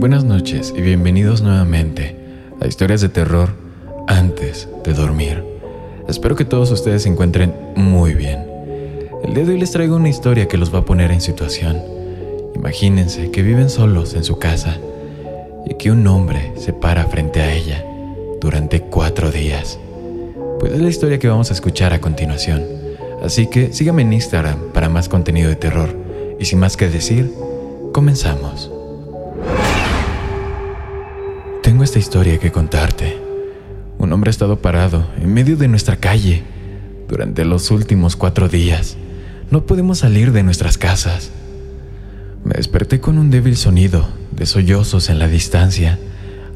Buenas noches y bienvenidos nuevamente a Historias de terror antes de dormir. Espero que todos ustedes se encuentren muy bien. El día de hoy les traigo una historia que los va a poner en situación. Imagínense que viven solos en su casa y que un hombre se para frente a ella durante cuatro días. Pues es la historia que vamos a escuchar a continuación. Así que síganme en Instagram para más contenido de terror. Y sin más que decir, comenzamos. Esta historia que contarte. Un hombre ha estado parado en medio de nuestra calle durante los últimos cuatro días. No podemos salir de nuestras casas. Me desperté con un débil sonido de sollozos en la distancia.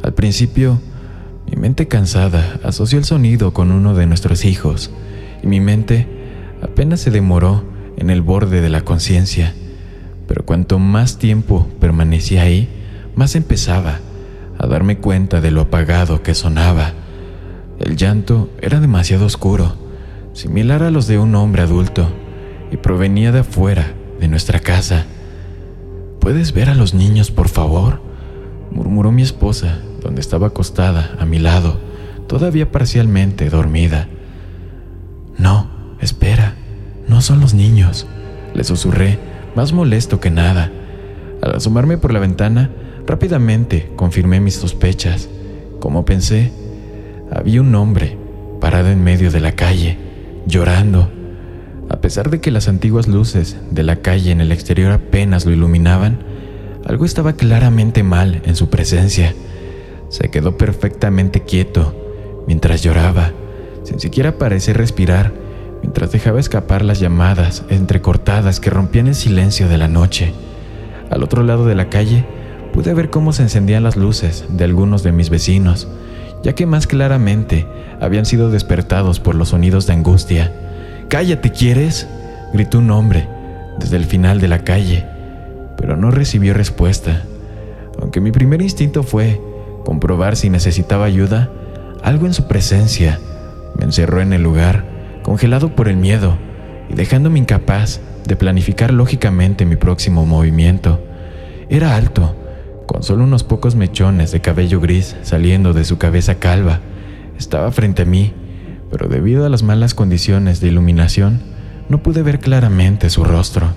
Al principio, mi mente cansada asoció el sonido con uno de nuestros hijos y mi mente apenas se demoró en el borde de la conciencia. Pero cuanto más tiempo permanecía ahí, más empezaba a darme cuenta de lo apagado que sonaba. El llanto era demasiado oscuro, similar a los de un hombre adulto, y provenía de afuera de nuestra casa. ¿Puedes ver a los niños, por favor? murmuró mi esposa, donde estaba acostada a mi lado, todavía parcialmente dormida. No, espera, no son los niños, le susurré, más molesto que nada. Al asomarme por la ventana, Rápidamente confirmé mis sospechas. Como pensé, había un hombre parado en medio de la calle, llorando. A pesar de que las antiguas luces de la calle en el exterior apenas lo iluminaban, algo estaba claramente mal en su presencia. Se quedó perfectamente quieto mientras lloraba, sin siquiera parecer respirar, mientras dejaba escapar las llamadas entrecortadas que rompían el silencio de la noche. Al otro lado de la calle, pude ver cómo se encendían las luces de algunos de mis vecinos, ya que más claramente habían sido despertados por los sonidos de angustia. Cállate, ¿quieres? gritó un hombre desde el final de la calle, pero no recibió respuesta. Aunque mi primer instinto fue comprobar si necesitaba ayuda, algo en su presencia me encerró en el lugar, congelado por el miedo y dejándome incapaz de planificar lógicamente mi próximo movimiento. Era alto, con solo unos pocos mechones de cabello gris saliendo de su cabeza calva. Estaba frente a mí, pero debido a las malas condiciones de iluminación, no pude ver claramente su rostro.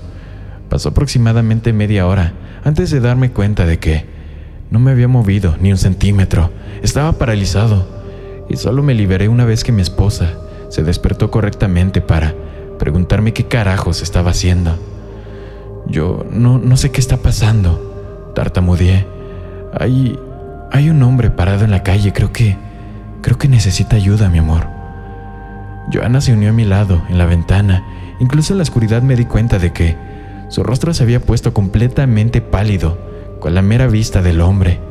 Pasó aproximadamente media hora antes de darme cuenta de que no me había movido ni un centímetro. Estaba paralizado y solo me liberé una vez que mi esposa se despertó correctamente para preguntarme qué carajos estaba haciendo. Yo no, no sé qué está pasando, Tartamudeé. Hay. hay un hombre parado en la calle. Creo que. creo que necesita ayuda, mi amor. Joana se unió a mi lado, en la ventana. Incluso en la oscuridad me di cuenta de que su rostro se había puesto completamente pálido, con la mera vista del hombre.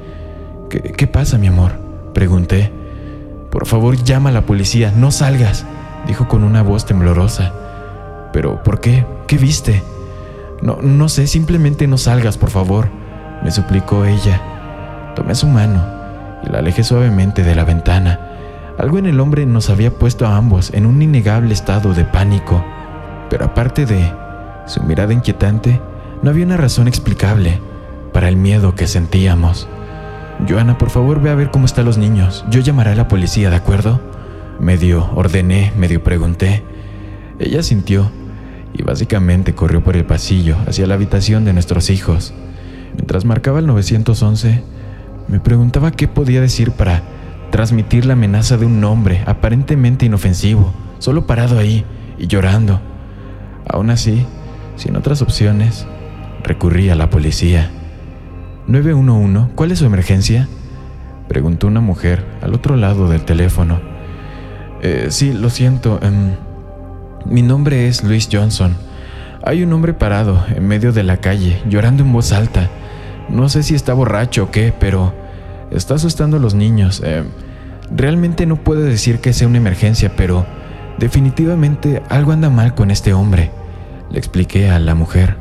¿Qué, qué pasa, mi amor? Pregunté. Por favor, llama a la policía, no salgas, dijo con una voz temblorosa. ¿Pero por qué? ¿Qué viste? No, no sé, simplemente no salgas, por favor me suplicó ella. Tomé su mano y la alejé suavemente de la ventana. Algo en el hombre nos había puesto a ambos en un innegable estado de pánico, pero aparte de su mirada inquietante, no había una razón explicable para el miedo que sentíamos. Joana, por favor ve a ver cómo están los niños. Yo llamaré a la policía, ¿de acuerdo? Medio ordené, medio pregunté. Ella sintió y básicamente corrió por el pasillo hacia la habitación de nuestros hijos. Mientras marcaba el 911, me preguntaba qué podía decir para transmitir la amenaza de un hombre aparentemente inofensivo, solo parado ahí y llorando. Aún así, sin otras opciones, recurrí a la policía. 911, ¿cuál es su emergencia? Preguntó una mujer al otro lado del teléfono. Eh, sí, lo siento. Em, mi nombre es Luis Johnson. Hay un hombre parado en medio de la calle, llorando en voz alta. No sé si está borracho o qué, pero está asustando a los niños. Eh, realmente no puedo decir que sea una emergencia, pero definitivamente algo anda mal con este hombre, le expliqué a la mujer.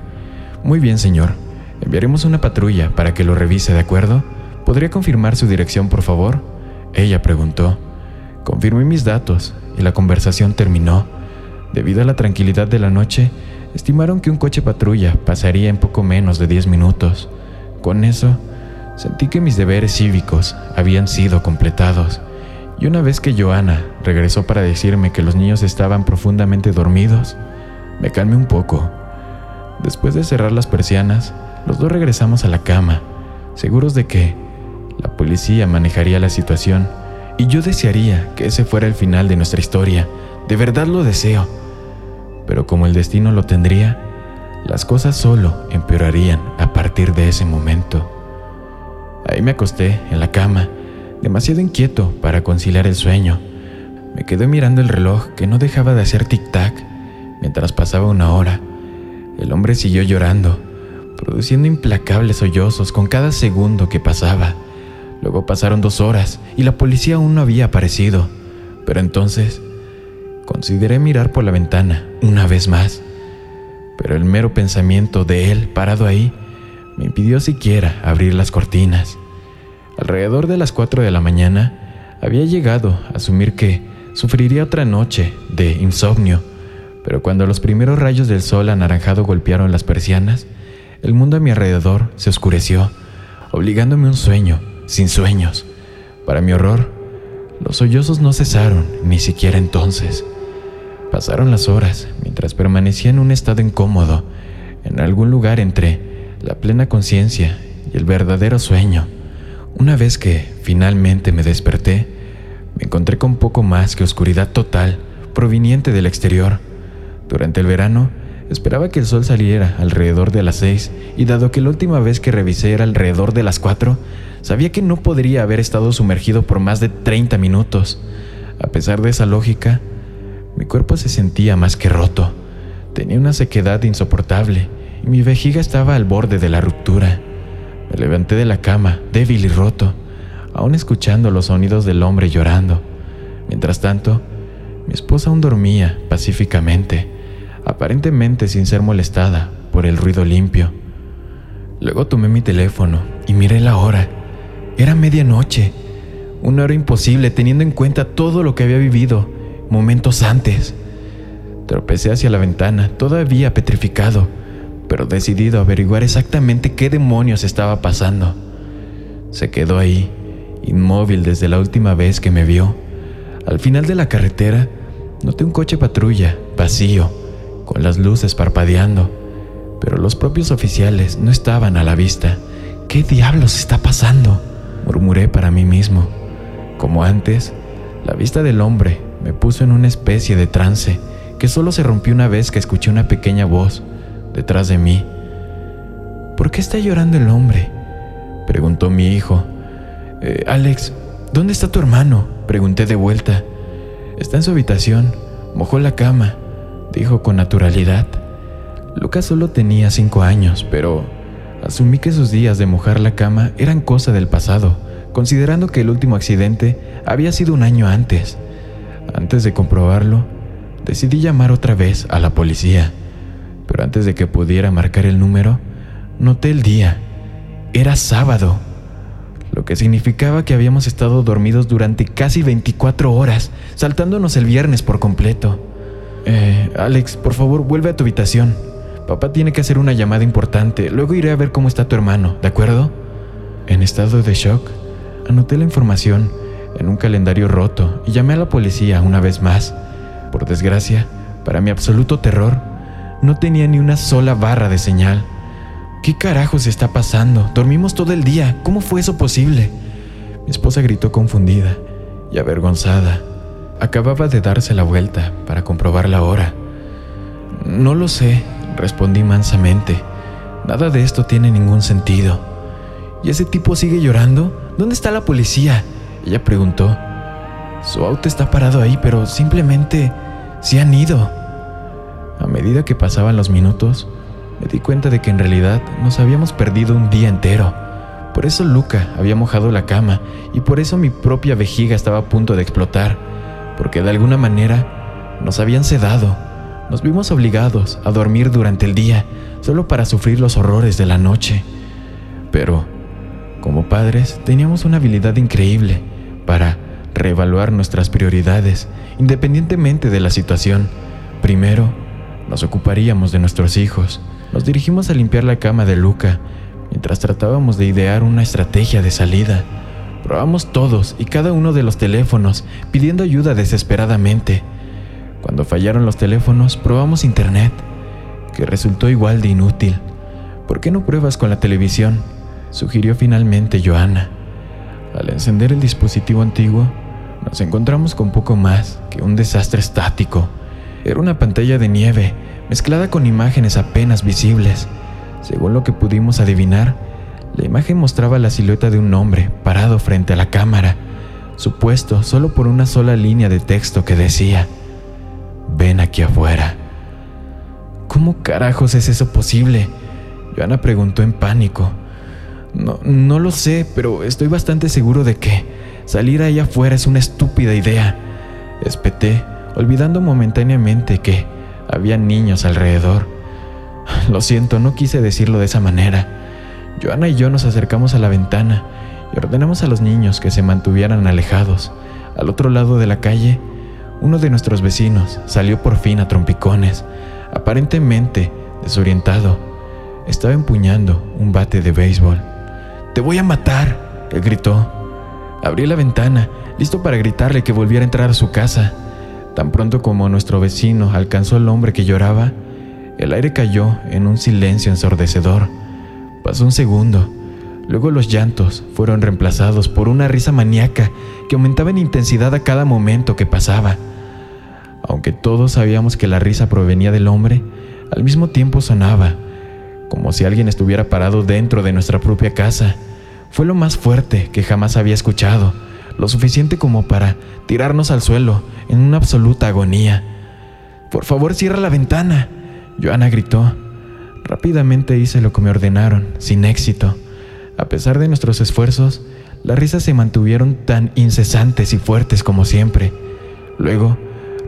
Muy bien, señor. Enviaremos una patrulla para que lo revise, ¿de acuerdo? ¿Podría confirmar su dirección, por favor? Ella preguntó. Confirmé mis datos y la conversación terminó. Debido a la tranquilidad de la noche, estimaron que un coche patrulla pasaría en poco menos de 10 minutos. Con eso, sentí que mis deberes cívicos habían sido completados. Y una vez que Joana regresó para decirme que los niños estaban profundamente dormidos, me calmé un poco. Después de cerrar las persianas, los dos regresamos a la cama, seguros de que la policía manejaría la situación y yo desearía que ese fuera el final de nuestra historia. De verdad lo deseo. Pero como el destino lo tendría, las cosas solo empeorarían a partir de ese momento. Ahí me acosté en la cama, demasiado inquieto para conciliar el sueño. Me quedé mirando el reloj que no dejaba de hacer tic-tac mientras pasaba una hora. El hombre siguió llorando, produciendo implacables sollozos con cada segundo que pasaba. Luego pasaron dos horas y la policía aún no había aparecido. Pero entonces consideré mirar por la ventana una vez más. Pero el mero pensamiento de él parado ahí me impidió siquiera abrir las cortinas. Alrededor de las cuatro de la mañana había llegado a asumir que sufriría otra noche de insomnio, pero cuando los primeros rayos del sol anaranjado golpearon las persianas, el mundo a mi alrededor se oscureció, obligándome a un sueño sin sueños. Para mi horror, los sollozos no cesaron, ni siquiera entonces. Pasaron las horas mientras permanecía en un estado incómodo, en algún lugar entre la plena conciencia y el verdadero sueño. Una vez que finalmente me desperté, me encontré con poco más que oscuridad total proveniente del exterior. Durante el verano, esperaba que el sol saliera alrededor de las seis y dado que la última vez que revisé era alrededor de las cuatro, Sabía que no podría haber estado sumergido por más de 30 minutos. A pesar de esa lógica, mi cuerpo se sentía más que roto. Tenía una sequedad insoportable y mi vejiga estaba al borde de la ruptura. Me levanté de la cama, débil y roto, aún escuchando los sonidos del hombre llorando. Mientras tanto, mi esposa aún dormía pacíficamente, aparentemente sin ser molestada por el ruido limpio. Luego tomé mi teléfono y miré la hora. Era medianoche, una hora imposible teniendo en cuenta todo lo que había vivido momentos antes. Tropecé hacia la ventana, todavía petrificado, pero decidido a averiguar exactamente qué demonios estaba pasando. Se quedó ahí, inmóvil desde la última vez que me vio. Al final de la carretera, noté un coche patrulla, vacío, con las luces parpadeando, pero los propios oficiales no estaban a la vista. ¿Qué diablos está pasando? murmuré para mí mismo. Como antes, la vista del hombre me puso en una especie de trance que solo se rompió una vez que escuché una pequeña voz detrás de mí. ¿Por qué está llorando el hombre? preguntó mi hijo. Eh, Alex, ¿dónde está tu hermano? pregunté de vuelta. Está en su habitación, mojó la cama, dijo con naturalidad. Lucas solo tenía cinco años, pero Asumí que sus días de mojar la cama eran cosa del pasado, considerando que el último accidente había sido un año antes. Antes de comprobarlo, decidí llamar otra vez a la policía, pero antes de que pudiera marcar el número, noté el día. Era sábado, lo que significaba que habíamos estado dormidos durante casi 24 horas, saltándonos el viernes por completo. Eh, Alex, por favor, vuelve a tu habitación, Papá tiene que hacer una llamada importante, luego iré a ver cómo está tu hermano, ¿de acuerdo? En estado de shock, anoté la información en un calendario roto y llamé a la policía una vez más. Por desgracia, para mi absoluto terror, no tenía ni una sola barra de señal. ¿Qué carajos está pasando? Dormimos todo el día. ¿Cómo fue eso posible? Mi esposa gritó confundida y avergonzada. Acababa de darse la vuelta para comprobar la hora. No lo sé, Respondí mansamente. Nada de esto tiene ningún sentido. ¿Y ese tipo sigue llorando? ¿Dónde está la policía? Ella preguntó. Su auto está parado ahí, pero simplemente se han ido. A medida que pasaban los minutos, me di cuenta de que en realidad nos habíamos perdido un día entero. Por eso Luca había mojado la cama y por eso mi propia vejiga estaba a punto de explotar, porque de alguna manera nos habían sedado. Nos vimos obligados a dormir durante el día solo para sufrir los horrores de la noche. Pero, como padres, teníamos una habilidad increíble para reevaluar nuestras prioridades independientemente de la situación. Primero, nos ocuparíamos de nuestros hijos. Nos dirigimos a limpiar la cama de Luca mientras tratábamos de idear una estrategia de salida. Probamos todos y cada uno de los teléfonos pidiendo ayuda desesperadamente. Cuando fallaron los teléfonos, probamos internet, que resultó igual de inútil. ¿Por qué no pruebas con la televisión? sugirió finalmente Joana. Al encender el dispositivo antiguo, nos encontramos con poco más que un desastre estático. Era una pantalla de nieve mezclada con imágenes apenas visibles. Según lo que pudimos adivinar, la imagen mostraba la silueta de un hombre parado frente a la cámara, supuesto solo por una sola línea de texto que decía, ven aquí afuera. ¿Cómo carajos es eso posible? Joana preguntó en pánico. No, no lo sé, pero estoy bastante seguro de que salir allá afuera es una estúpida idea. Espeté, olvidando momentáneamente que había niños alrededor. Lo siento, no quise decirlo de esa manera. Joana y yo nos acercamos a la ventana y ordenamos a los niños que se mantuvieran alejados. Al otro lado de la calle, uno de nuestros vecinos salió por fin a trompicones, aparentemente desorientado. Estaba empuñando un bate de béisbol. Te voy a matar, él gritó. Abrí la ventana, listo para gritarle que volviera a entrar a su casa. Tan pronto como nuestro vecino alcanzó al hombre que lloraba, el aire cayó en un silencio ensordecedor. Pasó un segundo. Luego los llantos fueron reemplazados por una risa maníaca que aumentaba en intensidad a cada momento que pasaba. Aunque todos sabíamos que la risa provenía del hombre, al mismo tiempo sonaba, como si alguien estuviera parado dentro de nuestra propia casa. Fue lo más fuerte que jamás había escuchado, lo suficiente como para tirarnos al suelo en una absoluta agonía. Por favor, cierra la ventana, Joana gritó. Rápidamente hice lo que me ordenaron, sin éxito. A pesar de nuestros esfuerzos, las risas se mantuvieron tan incesantes y fuertes como siempre. Luego,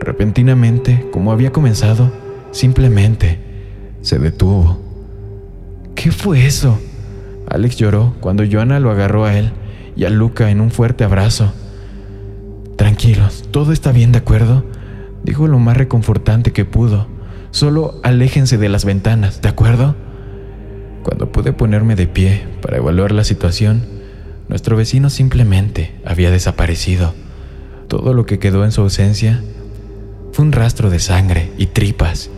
repentinamente, como había comenzado, simplemente se detuvo. ¿Qué fue eso? Alex lloró cuando Joana lo agarró a él y a Luca en un fuerte abrazo. Tranquilos, todo está bien, ¿de acuerdo? Dijo lo más reconfortante que pudo. Solo aléjense de las ventanas, ¿de acuerdo? Cuando pude ponerme de pie para evaluar la situación, nuestro vecino simplemente había desaparecido. Todo lo que quedó en su ausencia fue un rastro de sangre y tripas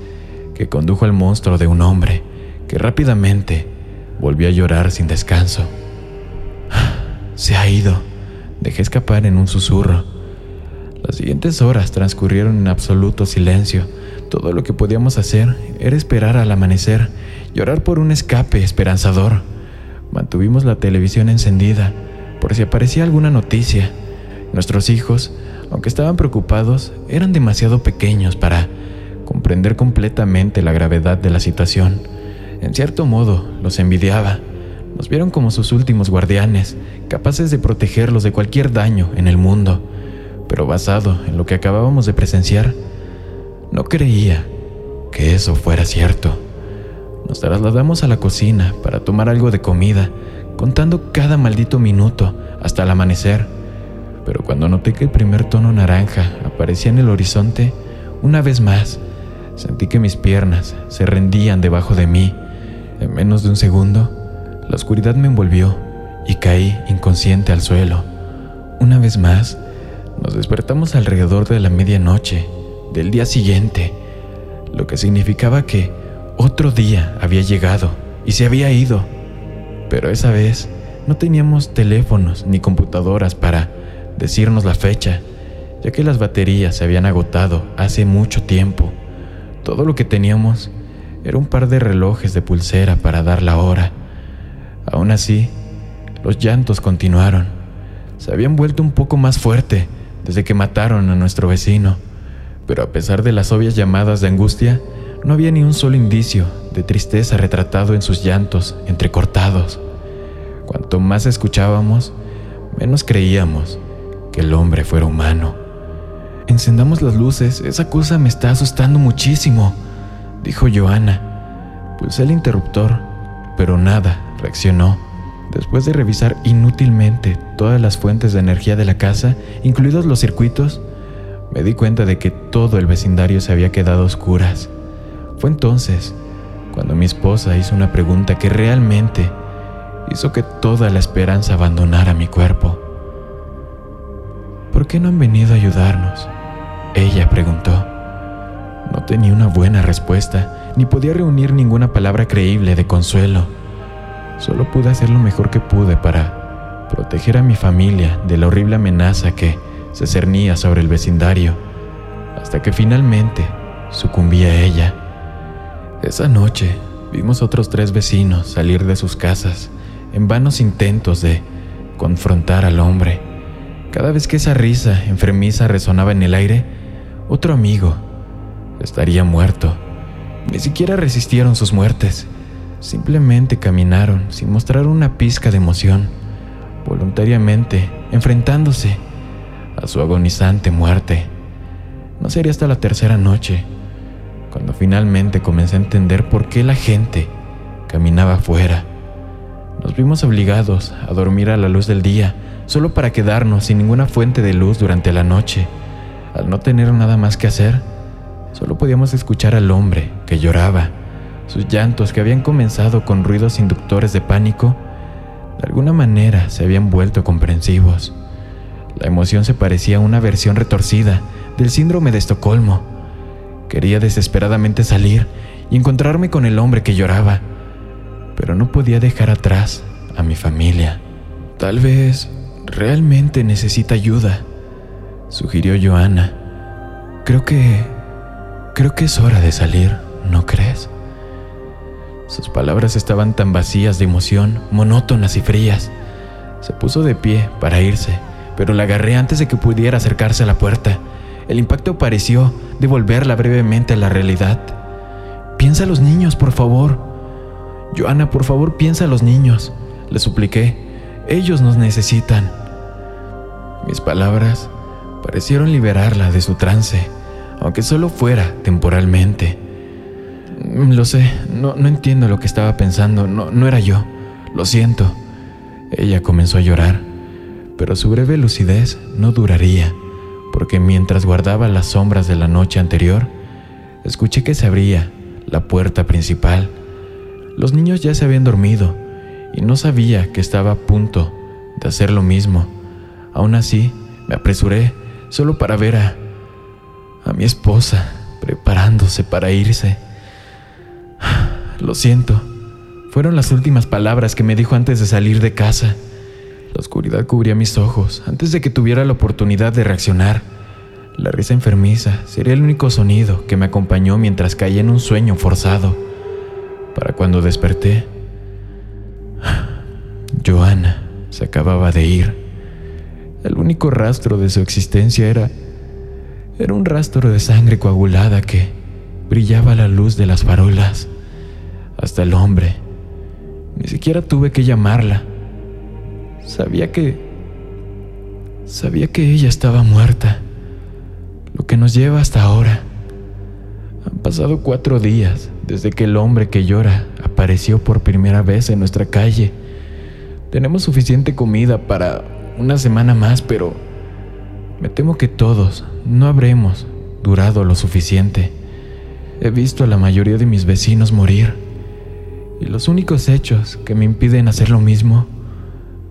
que condujo al monstruo de un hombre que rápidamente volvió a llorar sin descanso. Se ha ido, dejé escapar en un susurro. Las siguientes horas transcurrieron en absoluto silencio. Todo lo que podíamos hacer era esperar al amanecer y orar por un escape esperanzador. Mantuvimos la televisión encendida por si aparecía alguna noticia. Nuestros hijos, aunque estaban preocupados, eran demasiado pequeños para comprender completamente la gravedad de la situación. En cierto modo, los envidiaba. Nos vieron como sus últimos guardianes, capaces de protegerlos de cualquier daño en el mundo. Pero basado en lo que acabábamos de presenciar, no creía que eso fuera cierto. Nos trasladamos a la cocina para tomar algo de comida, contando cada maldito minuto hasta el amanecer. Pero cuando noté que el primer tono naranja aparecía en el horizonte, una vez más, sentí que mis piernas se rendían debajo de mí en menos de un segundo, la oscuridad me envolvió y caí inconsciente al suelo. Una vez más, nos despertamos alrededor de la medianoche del día siguiente, lo que significaba que otro día había llegado y se había ido. Pero esa vez no teníamos teléfonos ni computadoras para decirnos la fecha, ya que las baterías se habían agotado hace mucho tiempo. Todo lo que teníamos era un par de relojes de pulsera para dar la hora. Aún así, los llantos continuaron. Se habían vuelto un poco más fuerte desde que mataron a nuestro vecino, pero a pesar de las obvias llamadas de angustia, no había ni un solo indicio de tristeza retratado en sus llantos entrecortados. Cuanto más escuchábamos, menos creíamos que el hombre fuera humano. Encendamos las luces, esa cosa me está asustando muchísimo, dijo Joana. Pulsé el interruptor, pero nada reaccionó. Después de revisar inútilmente todas las fuentes de energía de la casa, incluidos los circuitos, me di cuenta de que todo el vecindario se había quedado a oscuras. Fue entonces cuando mi esposa hizo una pregunta que realmente hizo que toda la esperanza abandonara mi cuerpo. ¿Por qué no han venido a ayudarnos? Ella preguntó. No tenía una buena respuesta, ni podía reunir ninguna palabra creíble de consuelo. Solo pude hacer lo mejor que pude para proteger a mi familia de la horrible amenaza que se cernía sobre el vecindario, hasta que finalmente sucumbía ella. Esa noche vimos otros tres vecinos salir de sus casas en vanos intentos de confrontar al hombre. Cada vez que esa risa enfermiza resonaba en el aire, otro amigo estaría muerto. Ni siquiera resistieron sus muertes. Simplemente caminaron sin mostrar una pizca de emoción, voluntariamente enfrentándose a su agonizante muerte. No sería hasta la tercera noche cuando finalmente comencé a entender por qué la gente caminaba afuera. Nos vimos obligados a dormir a la luz del día solo para quedarnos sin ninguna fuente de luz durante la noche. Al no tener nada más que hacer, solo podíamos escuchar al hombre que lloraba. Sus llantos, que habían comenzado con ruidos inductores de pánico, de alguna manera se habían vuelto comprensivos. La emoción se parecía a una versión retorcida del síndrome de Estocolmo. Quería desesperadamente salir y encontrarme con el hombre que lloraba, pero no podía dejar atrás a mi familia. Tal vez realmente necesita ayuda, sugirió Joana. Creo que... creo que es hora de salir, ¿no crees? Sus palabras estaban tan vacías de emoción, monótonas y frías. Se puso de pie para irse, pero la agarré antes de que pudiera acercarse a la puerta. El impacto pareció devolverla brevemente a la realidad. Piensa a los niños, por favor. Joana, por favor, piensa a los niños, le supliqué. Ellos nos necesitan. Mis palabras parecieron liberarla de su trance, aunque solo fuera temporalmente. Lo sé, no, no entiendo lo que estaba pensando, no, no era yo, lo siento. Ella comenzó a llorar, pero su breve lucidez no duraría, porque mientras guardaba las sombras de la noche anterior, escuché que se abría la puerta principal. Los niños ya se habían dormido y no sabía que estaba a punto de hacer lo mismo. Aún así, me apresuré solo para ver a, a mi esposa preparándose para irse. Lo siento, fueron las últimas palabras que me dijo antes de salir de casa. La oscuridad cubría mis ojos antes de que tuviera la oportunidad de reaccionar. La risa enfermiza sería el único sonido que me acompañó mientras caía en un sueño forzado. Para cuando desperté, Joana se acababa de ir. El único rastro de su existencia era era un rastro de sangre coagulada que brillaba a la luz de las farolas. Hasta el hombre. Ni siquiera tuve que llamarla. Sabía que... Sabía que ella estaba muerta. Lo que nos lleva hasta ahora. Han pasado cuatro días desde que el hombre que llora apareció por primera vez en nuestra calle. Tenemos suficiente comida para una semana más, pero me temo que todos no habremos durado lo suficiente. He visto a la mayoría de mis vecinos morir y los únicos hechos que me impiden hacer lo mismo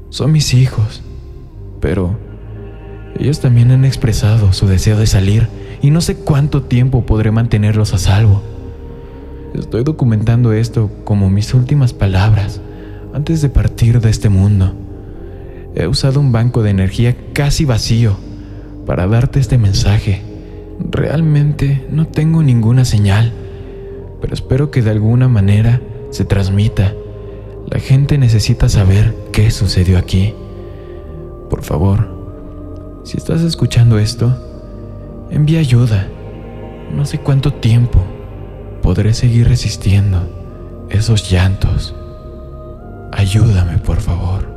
son mis hijos. Pero ellos también han expresado su deseo de salir y no sé cuánto tiempo podré mantenerlos a salvo. Estoy documentando esto como mis últimas palabras antes de partir de este mundo. He usado un banco de energía casi vacío para darte este mensaje. Realmente no tengo ninguna señal, pero espero que de alguna manera se transmita. La gente necesita saber qué sucedió aquí. Por favor, si estás escuchando esto, envía ayuda. No sé cuánto tiempo podré seguir resistiendo esos llantos. Ayúdame, por favor.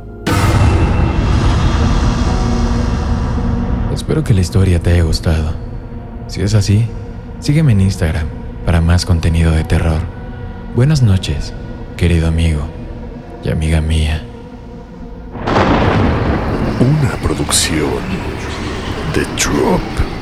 Espero que la historia te haya gustado. Si es así, sígueme en Instagram para más contenido de terror. Buenas noches, querido amigo y amiga mía. Una producción de Drop